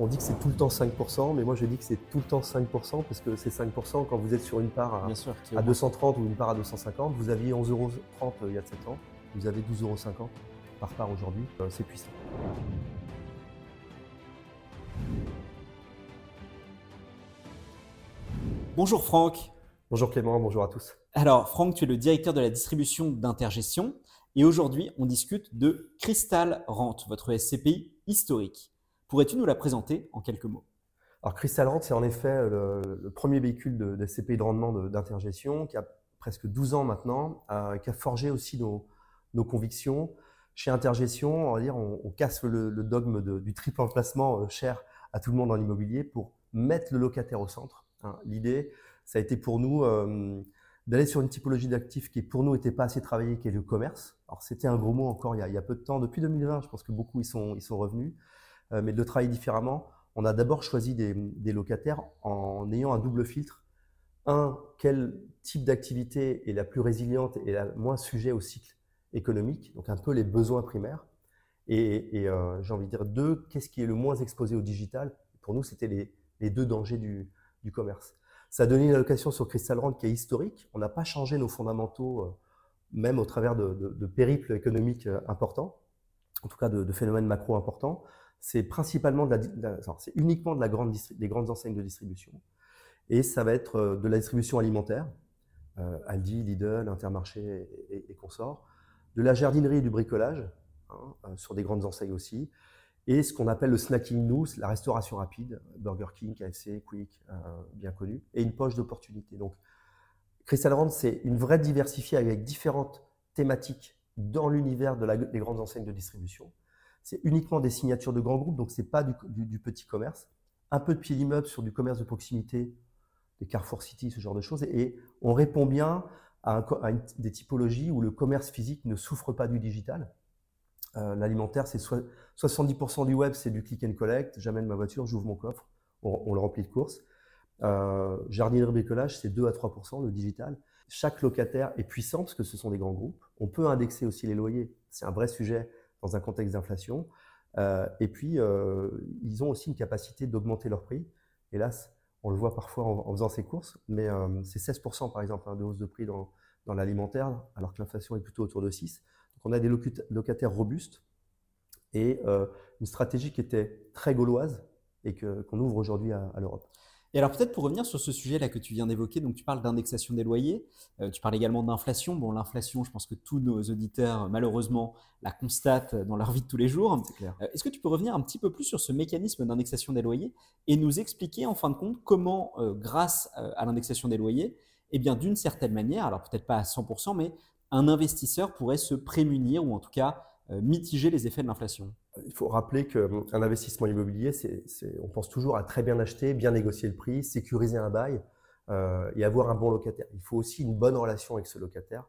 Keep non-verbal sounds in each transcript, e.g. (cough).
on dit que c'est tout le temps 5%, mais moi je dis que c'est tout le temps 5% parce que c'est 5% quand vous êtes sur une part à, sûr, qui à 230 ou une part à 250. Vous aviez 11,30 euros il y a 7 ans, vous avez 12,50 euros par part aujourd'hui. Euh, c'est puissant. Bonjour Franck. Bonjour Clément, bonjour à tous. Alors Franck, tu es le directeur de la distribution d'Intergestion et aujourd'hui on discute de Crystal Rente, votre SCPI historique. Pourrais-tu nous la présenter en quelques mots? Alors Crystal Rente, c'est en effet le, premier véhicule de, SCPI de rendement d'Intergestion qui a presque 12 ans maintenant, euh, qui a forgé aussi nos, convictions. Chez Intergestion, on va dire, on, casse le, dogme du triple emplacement euh, cher à tout le monde dans l'immobilier pour mettre le locataire au centre. Hein. L'idée, ça a été pour nous euh, d'aller sur une typologie d'actifs qui pour nous n'était pas assez travaillée, qui est le commerce. Alors c'était un gros mot encore il y, a, peu de temps, depuis 2020, je pense que beaucoup y sont, ils sont revenus, euh, mais de travailler différemment. On a d'abord choisi des, locataires en ayant un double filtre. Un, quel type d'activité est la plus résiliente et la moins sujet au cycle économique, donc un peu les besoins primaires. Et, euh, j'ai envie de dire deux, qu'est-ce qui est le moins exposé au digital? Pour nous, c'était les, deux dangers du, commerce. Ça a donné une allocation sur Crystal Rand qui est historique. On n'a pas changé nos fondamentaux, euh, même au travers de, périples économiques euh, importants, en tout cas de, phénomènes macro importants. C'est principalement c'est uniquement des grandes enseignes de distribution. Et ça va être euh, de la distribution alimentaire, Aldi, Lidl, Intermarché et, consorts, de la jardinerie et du bricolage, hein, sur des grandes enseignes aussi, et ce qu'on appelle le snacking news, la restauration rapide, Burger King, KFC, Quick, euh, bien connu, et une poche d'opportunités. Donc, Crystal Rand, c'est une vraie diversifiée avec différentes thématiques dans l'univers de des grandes enseignes de distribution. C'est uniquement des signatures de grands groupes, donc ce n'est pas du, petit commerce. Un peu de pied d'immeuble sur du commerce de proximité, des Carrefour City, ce genre de choses. Et on répond bien à, des typologies où le commerce physique ne souffre pas du digital. Euh, l'alimentaire, c'est 70% du web, c'est du click and collect. J'amène ma voiture, j'ouvre mon coffre, on, le remplit de courses. Euh, jardinerie bricolage, c'est 2 à 3% le digital. Chaque locataire est puissant parce que ce sont des grands groupes. On peut indexer aussi les loyers. C'est un vrai sujet dans un contexte d'inflation. Euh, et puis, euh, ils ont aussi une capacité d'augmenter leur prix. Hélas, on le voit parfois en, faisant ses courses, mais c'est 16% par exemple hein, de hausse de prix dans, dans l'alimentaire, alors que l'inflation est plutôt autour de 6 on a des locataires robustes et euh, une stratégie qui était très gauloise et qu'on ouvre aujourd'hui à, l'Europe. Et alors peut-être pour revenir sur ce sujet-là que tu viens d'évoquer, donc tu parles d'indexation des loyers, euh, tu parles également d'inflation. Bon, l'inflation, je pense que tous nos auditeurs, malheureusement, la constatent dans leur vie de tous les jours. Euh, est-ce que tu peux revenir un petit peu plus sur ce mécanisme d'indexation des loyers et nous expliquer en fin de compte comment, grâce à l'indexation des loyers, eh bien d'une certaine manière, alors peut-être pas à 100%, mais un investisseur pourrait se prémunir ou en tout cas euh, mitiger les effets de l'inflation Il faut rappeler qu'un investissement immobilier, on pense toujours à très bien acheter, bien négocier le prix, sécuriser un bail euh, et avoir un bon locataire. Il faut aussi une bonne relation avec ce locataire,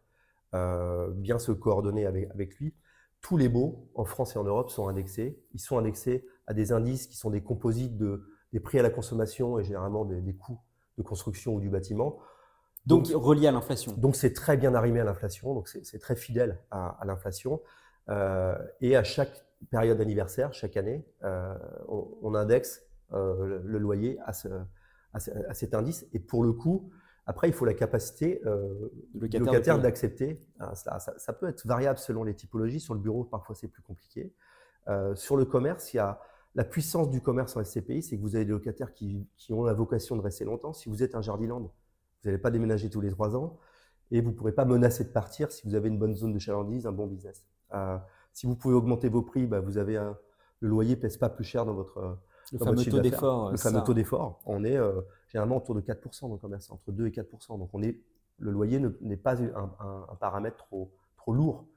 euh, bien se coordonner avec, lui. Tous les baux en France et en Europe sont indexés. Ils sont indexés à des indices qui sont des composites des prix à la consommation et généralement des coûts de construction ou du bâtiment. Donc, relié à l'inflation. Donc c'est très bien arrimé à l'inflation, donc c'est très fidèle à, l'inflation. Euh, et à chaque période anniversaire, chaque année, euh, on, indexe euh, le, loyer à, cet indice. Et pour le coup, après, il faut la capacité du locataire d'accepter. Ça, peut être variable selon les typologies. Sur le bureau, parfois, c'est plus compliqué. sur le commerce, il y a la puissance du commerce en SCPI, c'est que vous avez des locataires qui, qui, ont la vocation de rester longtemps. Si vous êtes un Jardiland, vous n'allez pas déménager tous les trois ans et vous ne pourrez pas menacer de partir si vous avez une bonne zone de chalandise, un bon business. Euh, si vous pouvez augmenter vos prix, bah, vous avez le loyer pèse pas plus cher dans votre le fameux taux d'effort. Le fameux taux d'effort. On est euh, généralement autour de 4% dans le commerce, entre 2 et 4%. Donc on est, le loyer n'est pas un, paramètre trop, trop lourd,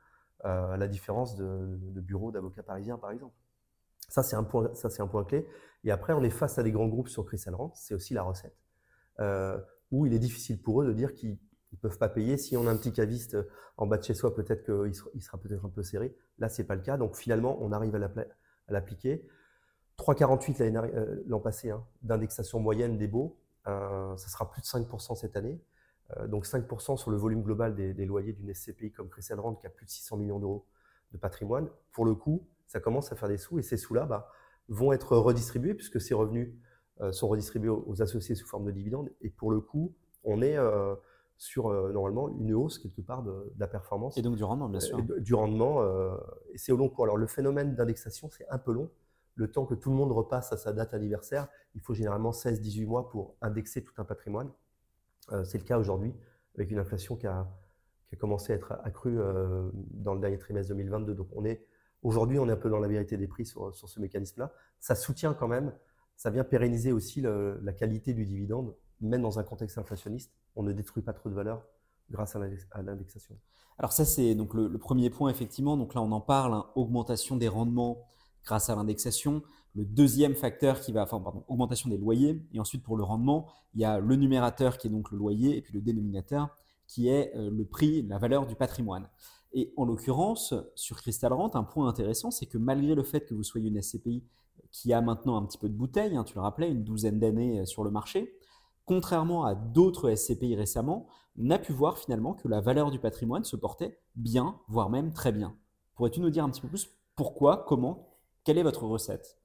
euh, à la différence de, de bureaux d'avocats parisiens, par exemple. Ça, c'est un, point, ça, c'est un point clé. Et après, on est face à des grands groupes sur Crystal Rent, c'est aussi la recette où il est difficile pour eux de dire qu'ils ne peuvent pas payer. Si on a un petit caviste en bas de chez soi, peut-être qu'il sera peut-être un peu serré. Là, ce n'est pas le cas. Donc finalement, on arrive à l'appliquer. 3,48 euh, l'an passé hein, d'indexation moyenne des baux. Euh, ça sera plus de 5% cette année. Euh, donc 5% sur le volume global des, loyers d'une SCPI comme Crystal Rand qui a plus de 600 millions d'euros de patrimoine. Pour le coup, ça commence à faire des sous et ces sous-là, bah, vont être redistribués puisque ces revenus sont redistribués aux, associés sous forme de dividendes. Et pour le coup, on est sur normalement une hausse quelque part de, la performance. Et donc du rendement, bien sûr. du rendement, et c'est au long cours. Alors le phénomène d'indexation, c'est un peu long. Le temps que tout le monde repasse à sa date anniversaire, il faut généralement 16-18 mois pour indexer tout un patrimoine. c'est le cas aujourd'hui avec une inflation qui a, qui a commencé à être accrue dans le dernier trimestre 2022. Donc on est aujourd'hui, on est un peu dans la vérité des prix sur, sur ce mécanisme-là. Ça soutient quand même, ça vient pérenniser aussi la qualité du dividende, même dans un contexte inflationniste. On ne détruit pas trop de valeur grâce à l'indexation. Alors ça, c'est donc le, premier point, effectivement. Donc là, on en parle, hein, augmentation des rendements grâce à l'indexation. Le deuxième facteur qui va, enfin, pardon, augmentation des loyers. Et ensuite, pour le rendement, il y a le numérateur qui est donc le loyer, et puis le dénominateur qui est euh, le prix, la valeur du patrimoine. Et en l'occurrence, sur Crystal Rent, un point intéressant, c'est que malgré le fait que vous soyez une SCPI qui a maintenant un petit peu de bouteille, hein, tu le rappelais, une douzaine d'années euh, sur le marché, contrairement à d'autres SCPI récemment, on a pu voir finalement que la valeur du patrimoine se portait bien, voire même très bien. Pourrais-tu nous dire un petit peu plus pourquoi, comment, quelle est votre recette?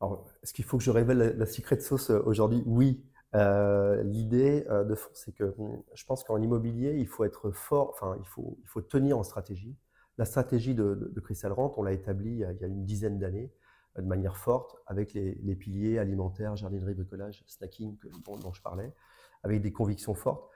Alors, est-ce qu'il faut que je révèle la, secret sauce euh, aujourd'hui? Oui. Euh, l'idée euh, de fond, c'est que hum, je pense qu'en immobilier, il faut être fort, enfin, il faut, il faut tenir en stratégie. La stratégie de, de, Crystal Rent, on l'a établie il y a une dizaine d'années de manière forte avec les, piliers alimentaires, jardinerie, bricolage, snacking dont, je parlais, avec des convictions fortes.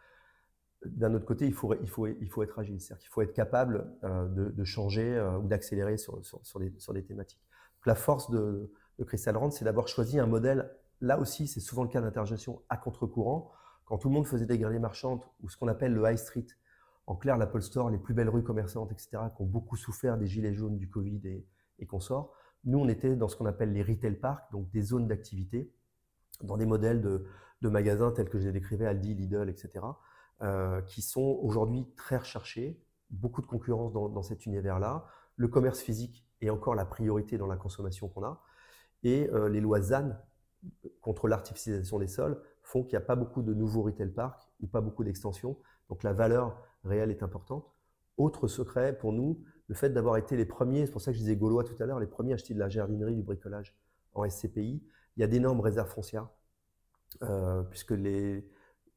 D'un autre côté, il faut, il faut, il faut être agile, c'est-à-dire qu'il faut être capable euh, de, changer euh, ou d'accélérer sur, sur, sur, des, sur, des, thématiques. la force de, de Crystal Rand, c'est d'avoir choisi un modèle, là aussi c'est souvent le cas d'intergestion à contre-courant, quand tout le monde faisait des galeries marchandes ou ce qu'on appelle le high street, en clair l'Apple Store, les plus belles rues commerçantes, etc., qui ont beaucoup souffert des gilets jaunes, du Covid et, et consorts, nous, on était dans ce qu'on appelle les retail parks, donc des zones d'activité, dans des modèles de, magasins tels que je les décrivais, Aldi, Lidl, etc., euh, qui sont aujourd'hui très recherchés, beaucoup de concurrence dans, cet univers-là. Le commerce physique est encore la priorité dans la consommation qu'on a. Et euh, les lois ZAN contre l'artificialisation des sols font qu'il n'y a pas beaucoup de nouveaux retail parks ou pas beaucoup d'extensions. Donc la valeur réelle est importante. Autre secret pour nous, le fait d'avoir été les premiers, c'est pour ça que je disais gaulois tout à l'heure, les premiers à acheter de la jardinerie, du bricolage en SCPI, il y a d'énormes réserves foncières, euh, puisque les,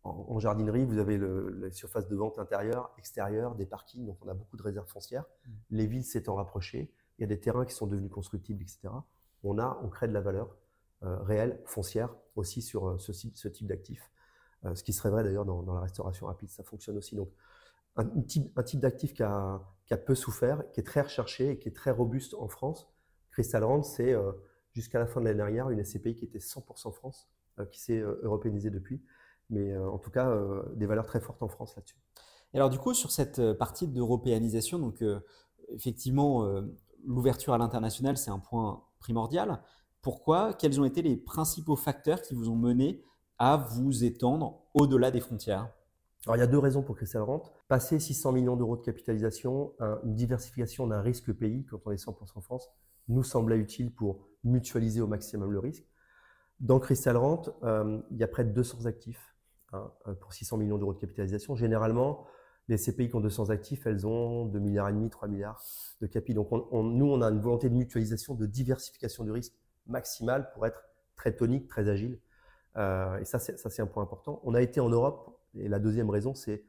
en, jardinerie, vous avez le, la surface de vente intérieure, extérieure, des parkings, donc on a beaucoup de réserves foncières. Mmh. Les villes s'étant rapprochées, il y a des terrains qui sont devenus constructibles, etc. On, a, on crée de la valeur euh, réelle, foncière, aussi sur euh, ce, ce type d'actifs. ce qui serait vrai d'ailleurs dans, dans, la restauration rapide, ça fonctionne aussi. Donc, un, type, d'actif qui a, qui a peu souffert, qui est très recherché et qui est très robuste en France. Crystal Rand, c'est euh, jusqu'à la fin de l'année dernière une SCPI qui était 100% France, euh, qui s'est euh, européanisée depuis. Mais en tout cas, des valeurs très fortes en France là-dessus. Et alors du coup, sur cette partie d'européanisation, donc effectivement, l'ouverture à l'international, c'est un point primordial. Pourquoi? Quels ont été les principaux facteurs qui vous ont mené à vous étendre au-delà des frontières? Alors, il y a deux raisons pour Crystal Rent. Passer 600 millions d'euros de capitalisation, une diversification d'un risque pays, quand on est 100% France, nous semblait utile pour mutualiser au maximum le risque. Dans Crystal Rent, euh, il y a près de 200 actifs hein, euh, pour 600 millions d'euros de capitalisation. Généralement, les CPI qui ont 200 actifs, elles ont 2 milliards et demi, 3 milliards de capi. Donc, nous, on a une volonté de mutualisation, de diversification du risque maximale pour être très tonique, très agile. Euh, et ça, c'est un point important. On a été en Europe et la deuxième raison, c'est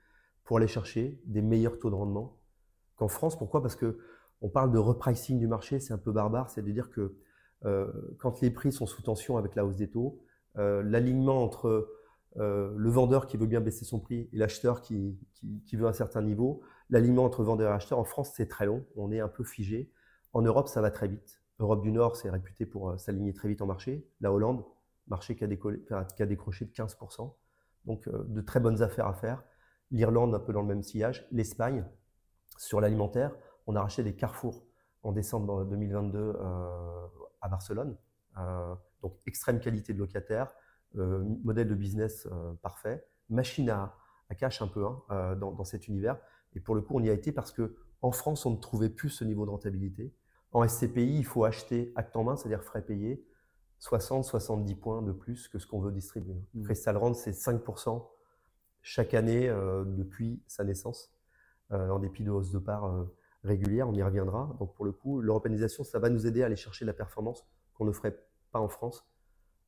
pour aller chercher des meilleurs taux de rendement qu'en France. Pourquoi? Parce que on parle de repricing du marché, c'est un peu barbare, c'est de dire que euh, quand les prix sont sous tension avec la hausse des taux, euh, l'alignement entre euh, le vendeur qui veut bien baisser son prix et l'acheteur qui, qui, veut un certain niveau, l'alignement entre vendeur et acheteur en France, c'est très long, on est un peu figé. En Europe, ça va très vite. Europe du Nord, c'est réputé pour s'aligner très vite en marché. La Hollande, marché qui a, qui a décroché de 15% donc euh, de très bonnes affaires à faire. L'Irlande, un peu dans le même sillage. L'Espagne, sur l'alimentaire, on a racheté des carrefours en décembre 2022 euh, à Barcelone. Euh, donc extrême qualité de locataire, modèle de business parfait, machine à, cash un peu hein, dans, cet univers. Et pour le coup, on y a été parce que en France, on ne trouvait plus ce niveau de rentabilité. En SCPI, il faut acheter acte en main, c'est-à-dire frais payés, 60-70 points de plus que ce qu'on veut distribuer. Mmh. Crystal Rand, c'est 5% chaque année euh, depuis sa naissance, euh, en dépit de hausse de part euh, régulière, on y reviendra. Donc pour le coup, l'européanisation, ça va nous aider à aller chercher la performance qu'on ne ferait pas en France,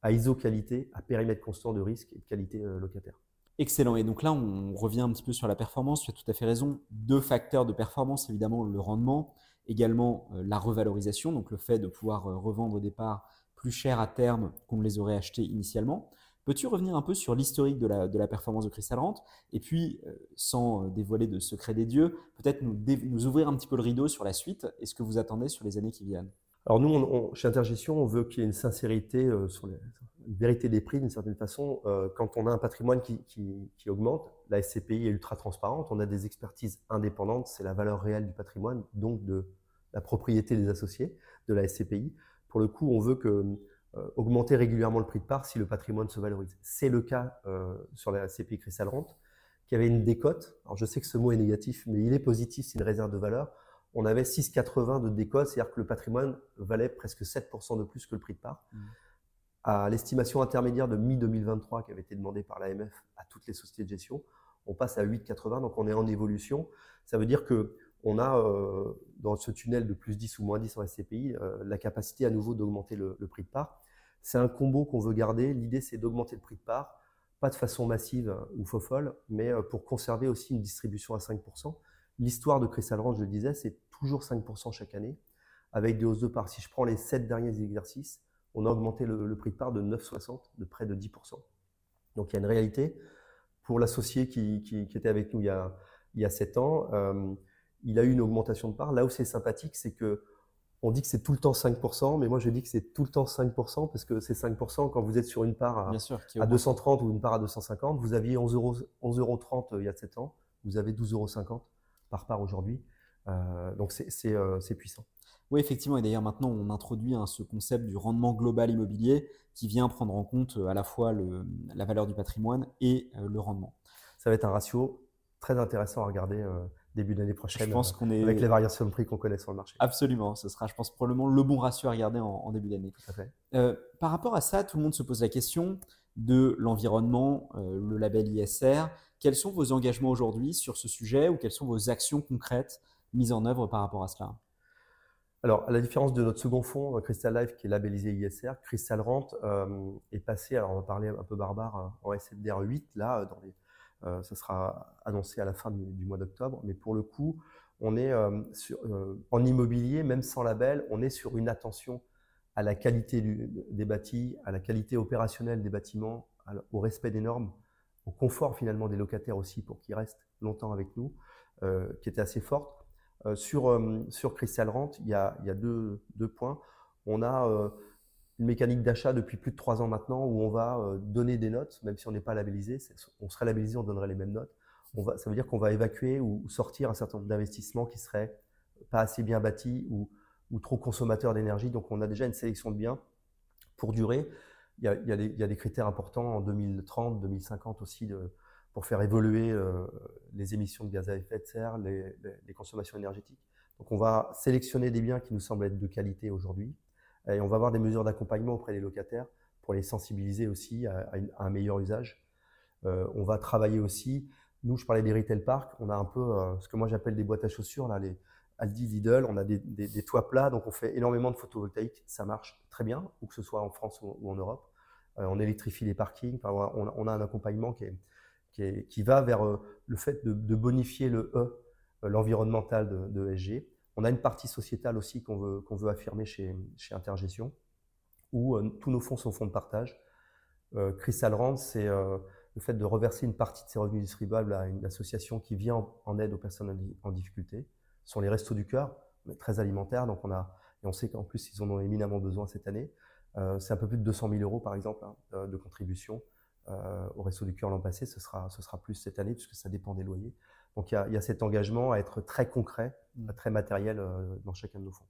à ISO qualité, à périmètre constant de risque et de qualité locataire. Excellent. Et donc là, on revient un petit peu sur la performance. Tu as tout à fait raison. Deux facteurs de performance, évidemment, le rendement, également la revalorisation, donc le fait de pouvoir revendre des parts plus cher à terme qu'on ne les aurait achetés initialement. Peux-tu revenir un peu sur l'historique de la, de la, performance de Crystal Rent et puis, euh, sans dévoiler de secret des dieux, peut-être nous, nous, ouvrir un petit peu le rideau sur la suite et ce que vous attendez sur les années qui viennent. Alors nous, chez Intergestion, on veut qu'il y ait une sincérité euh, sur les, une vérité des prix d'une certaine façon. Euh, quand on a un patrimoine qui, qui, augmente, la SCPI est ultra transparente, on a des expertises indépendantes, c'est la valeur réelle du patrimoine, donc de la propriété des associés de la SCPI pour le coup, on veut que, euh, augmenter régulièrement le prix de part si le patrimoine se valorise. C'est le cas euh, sur la CPI Crystal Rente, qui avait une décote. Alors je sais que ce mot est négatif, mais il est positif, c'est une réserve de valeur. On avait 6,80 de décote, c'est-à-dire que le patrimoine valait presque 7% de plus que le prix de part. Mmh. À l'estimation intermédiaire de mi-2023 qui avait été demandée par l'AMF à toutes les sociétés de gestion, on passe à 8,80, donc on est en évolution. Ça veut dire que on a euh, dans ce tunnel de plus 10 ou moins 10 en SCPI euh, la capacité à nouveau d'augmenter le, prix de part. C'est un combo qu'on veut garder. L'idée, c'est d'augmenter le prix de part, pas de façon massive ou faux folle, mais euh, pour conserver aussi une distribution à 5%. L'histoire de Crystal Range, je le disais, c'est toujours 5% chaque année, avec des hausses de part. Si je prends les 7 derniers exercices, on a augmenté le, prix de part de 9,60, de près de 10%. Donc il y a une réalité. Pour l'associé qui, était avec nous il y a, il y a 7 ans, il a eu une augmentation de part. Là où c'est sympathique, c'est que on dit que c'est tout le temps 5%, mais moi je dis que c'est tout le temps 5% parce que c'est 5% quand vous êtes sur une part à, à 230 ou une part à 250. Vous aviez 11,30 euros, 11 euros euh, il y a 7 ans, vous avez 12,50 euros par part aujourd'hui. Euh, donc euh, c'est puissant. Oui, effectivement. Et d'ailleurs, maintenant, on introduit hein, ce concept du rendement global immobilier qui vient prendre en compte à la fois le, la valeur du patrimoine et le rendement. Ça va être un ratio très intéressant à regarder début d'année prochaine je pense qu'on est... avec les variations de prix qu'on connaît sur le marché. Absolument, ce sera, je pense, probablement le bon ratio à regarder en, début d'année. Euh, par rapport à ça, tout le monde se pose la question de l'environnement, euh, le label ISR. Quels sont vos engagements aujourd'hui sur ce sujet ou quelles sont vos actions concrètes mises en œuvre par rapport à cela? Alors, à la différence de notre second fonds, euh, Crystal Life, qui est labellisé ISR, Crystal Rent est passé, alors on va parler un peu barbare, en SFDR 8, là, dans les euh, ça sera annoncé à la fin du, mois d'octobre. Mais pour le coup, on est euh, euh, en immobilier, même sans label, on est sur une attention à la qualité des bâtis, à la qualité opérationnelle des bâtiments, au respect des normes, au confort finalement des locataires aussi pour qu'ils restent longtemps avec nous, qui était assez forte. sur, sur Crystal Rent, il y a, il y a deux, deux, points. On a une mécanique d'achat depuis plus de trois ans maintenant où on va euh, donner des notes, même si on n'est pas labellisé. On serait labellisé, on donnerait les mêmes notes. Ça veut dire qu'on va évacuer ou sortir un certain nombre d'investissements qui seraient pas assez bien bâtis ou, trop consommateurs d'énergie. Donc on a déjà une sélection de biens pour durer. Il y a, des, critères importants en 2030, 2050 aussi pour faire évoluer euh, les émissions de gaz à effet de serre, les consommations énergétiques. Donc on va sélectionner des biens qui nous semblent être de qualité aujourd'hui et on va avoir des mesures d'accompagnement auprès des locataires pour les sensibiliser aussi à, un meilleur usage. Euh, on va travailler aussi, nous je parlais des retail parks, on a un peu euh, ce que moi j'appelle des boîtes à chaussures, là, les Aldi, Lidl, on a des, toits plats, donc on fait énormément de photovoltaïque, ça marche très bien, ou que ce soit en France ou, en Europe. Euh, on électrifie les parkings, on, a un accompagnement qui, va vers le fait de, de, bonifier le E, l'environnemental de, de SG. On a une partie sociétale aussi qu'on veut, veut affirmer chez, chez Intergestion, où euh, tous nos fonds sont fonds de partage. Euh, Crystal Rand, c'est euh, le fait de reverser une partie de ses revenus distribuables à une association qui vient en, aide aux personnes en, difficulté. Ce sont les Restos du Cœur, très alimentaires, donc on a, et on sait qu'en plus ils en ont éminemment besoin cette année. c'est un peu plus de 200 000 euros par exemple hein, de contribution au Restos du Cœur l'an passé, ce sera, ce sera plus cette année puisque ça dépend des loyers. Donc il y, a, cet engagement à être très concret, mm. très matériel euh, dans chacun de nos fonds.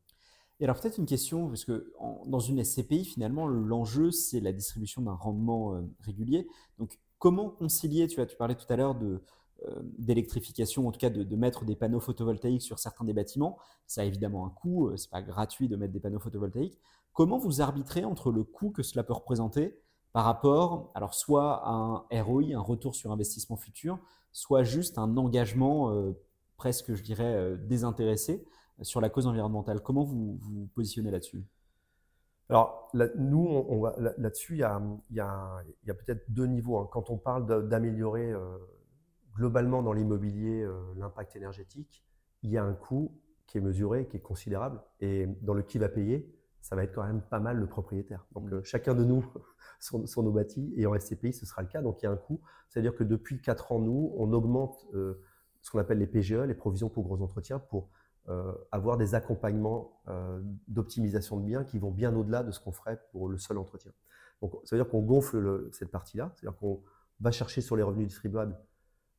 Et alors peut-être une question, parce que dans une SCPI, finalement, l'enjeu, c'est la distribution d'un rendement euh, régulier. Donc comment concilier, tu, as, tu parlais tout à l'heure de, euh, d'électrification, en tout cas de, mettre des panneaux photovoltaïques sur certains des bâtiments. Ça a évidemment un coût, c'est pas gratuit de mettre des panneaux photovoltaïques. Comment vous arbitrez entre le coût que cela peut représenter par rapport, alors soit à un ROI, un retour sur investissement futur, soit juste un engagement euh, presque, je dirais, euh, désintéressé sur la cause environnementale. Comment vous vous positionnez là-dessus? Alors, nous, là-dessus, il y a, peut-être deux niveaux. Hein. Quand on parle d'améliorer euh, globalement dans l'immobilier l'impact énergétique, il y a un coût qui est mesuré, qui est considérable. Et dans le qui va payer, ça va être quand même pas mal le propriétaire. Donc, mmh. chacun de nous, (laughs) sur, nos bâtis, et en SCPI, ce sera le cas. Donc, il y a un coût. C'est-à-dire que depuis 4 ans, nous, on augmente ce qu'on appelle les PGE, les provisions pour gros entretiens, pour euh, avoir des accompagnements euh, d'optimisation de biens qui vont bien au-delà de ce qu'on ferait pour le seul entretien. Donc, ça veut dire qu'on gonfle cette partie-là, c'est-à-dire qu'on va chercher sur les revenus distribuables.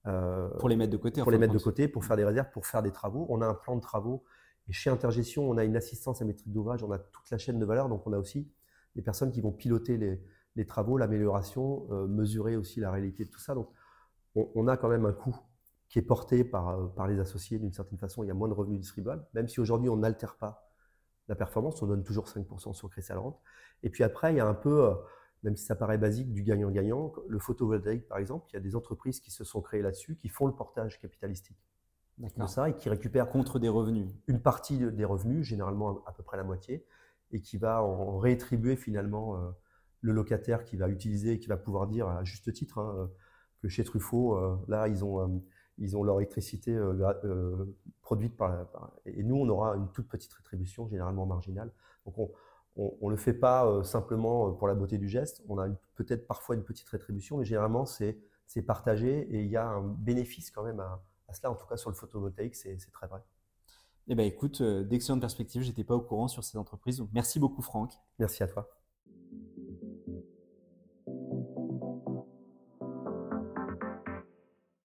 Euh, pour les mettre de côté. Pour les mettre de côté, pour faire des réserves, pour faire des travaux. On a un plan de travaux. Et chez Intergestion, on a une assistance à maîtrise d'ouvrage, on a toute la chaîne de valeur. Donc, on a aussi des personnes qui vont piloter les, travaux, l'amélioration, mesurer aussi la réalité de tout ça. Donc, on a quand même un coût qui est porté par, euh, par les associés d'une certaine façon. Il y a moins de revenus distribuables, même si aujourd'hui on n'altère pas la performance, on donne toujours 5% sur Crédit Rente. Et puis après, il y a un peu, euh, même si ça paraît basique, du gagnant-gagnant. Le photovoltaïque, par exemple, il y a des entreprises qui se sont créées là-dessus, qui font le portage capitalistique de ça et qui récupèrent contre des revenus. Une partie des revenus, généralement à peu près la moitié, et qui va en rétribuer finalement euh, le locataire qui va utiliser, qui va pouvoir dire à juste titre hein, que chez Truffaut, là, ils ont ils ont leur électricité euh, euh, produite par, Et nous, on aura une toute petite rétribution, généralement marginale. Donc, on ne le fait pas euh, simplement pour la beauté du geste. On a peut-être parfois une petite rétribution, mais généralement, c'est partagé et il y a un bénéfice quand même à, cela. En tout cas, sur le photovoltaïque, c'est très vrai. Eh bien, écoute, d'excellentes perspectives. Je n'étais pas au courant sur ces entreprises. merci beaucoup, Franck. Merci à toi.